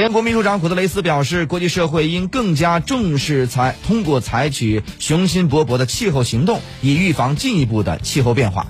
联合国秘书长古特雷斯表示，国际社会应更加重视采，通过采取雄心勃勃的气候行动，以预防进一步的气候变化。